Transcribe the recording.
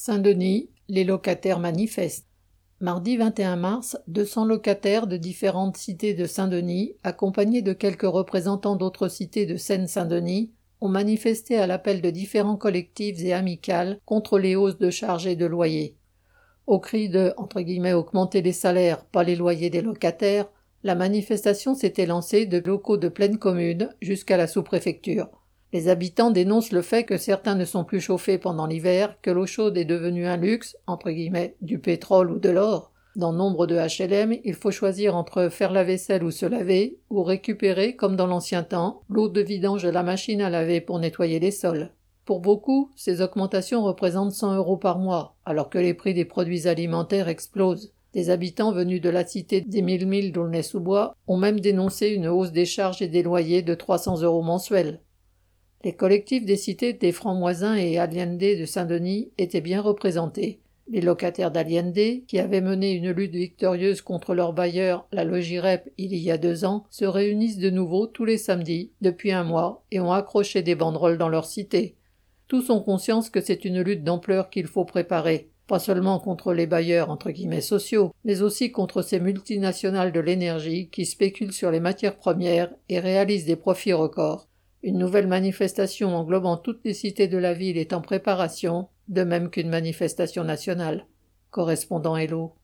Saint-Denis, les locataires manifestent. Mardi 21 mars, 200 locataires de différentes cités de Saint-Denis, accompagnés de quelques représentants d'autres cités de Seine-Saint-Denis, ont manifesté à l'appel de différents collectifs et amicales contre les hausses de charges et de loyers. Au cri de augmenter les salaires, pas les loyers des locataires, la manifestation s'était lancée de locaux de pleine commune jusqu'à la sous-préfecture. Les habitants dénoncent le fait que certains ne sont plus chauffés pendant l'hiver, que l'eau chaude est devenue un luxe, entre guillemets, du pétrole ou de l'or. Dans nombre de HLM, il faut choisir entre faire la vaisselle ou se laver, ou récupérer, comme dans l'ancien temps, l'eau de vidange de la machine à laver pour nettoyer les sols. Pour beaucoup, ces augmentations représentent 100 euros par mois, alors que les prix des produits alimentaires explosent. Des habitants venus de la cité des mille milles d'Aulnay-sous-Bois ont même dénoncé une hausse des charges et des loyers de 300 euros mensuels. Les collectifs des cités des Francs-Moisins et Allende de Saint-Denis étaient bien représentés. Les locataires d'Allende, qui avaient mené une lutte victorieuse contre leur bailleur, la Logirep, il y a deux ans, se réunissent de nouveau tous les samedis, depuis un mois, et ont accroché des banderoles dans leur cité. Tous ont conscience que c'est une lutte d'ampleur qu'il faut préparer, pas seulement contre les bailleurs entre guillemets sociaux, mais aussi contre ces multinationales de l'énergie qui spéculent sur les matières premières et réalisent des profits records. Une nouvelle manifestation englobant toutes les cités de la ville est en préparation, de même qu'une manifestation nationale. Correspondant Hello.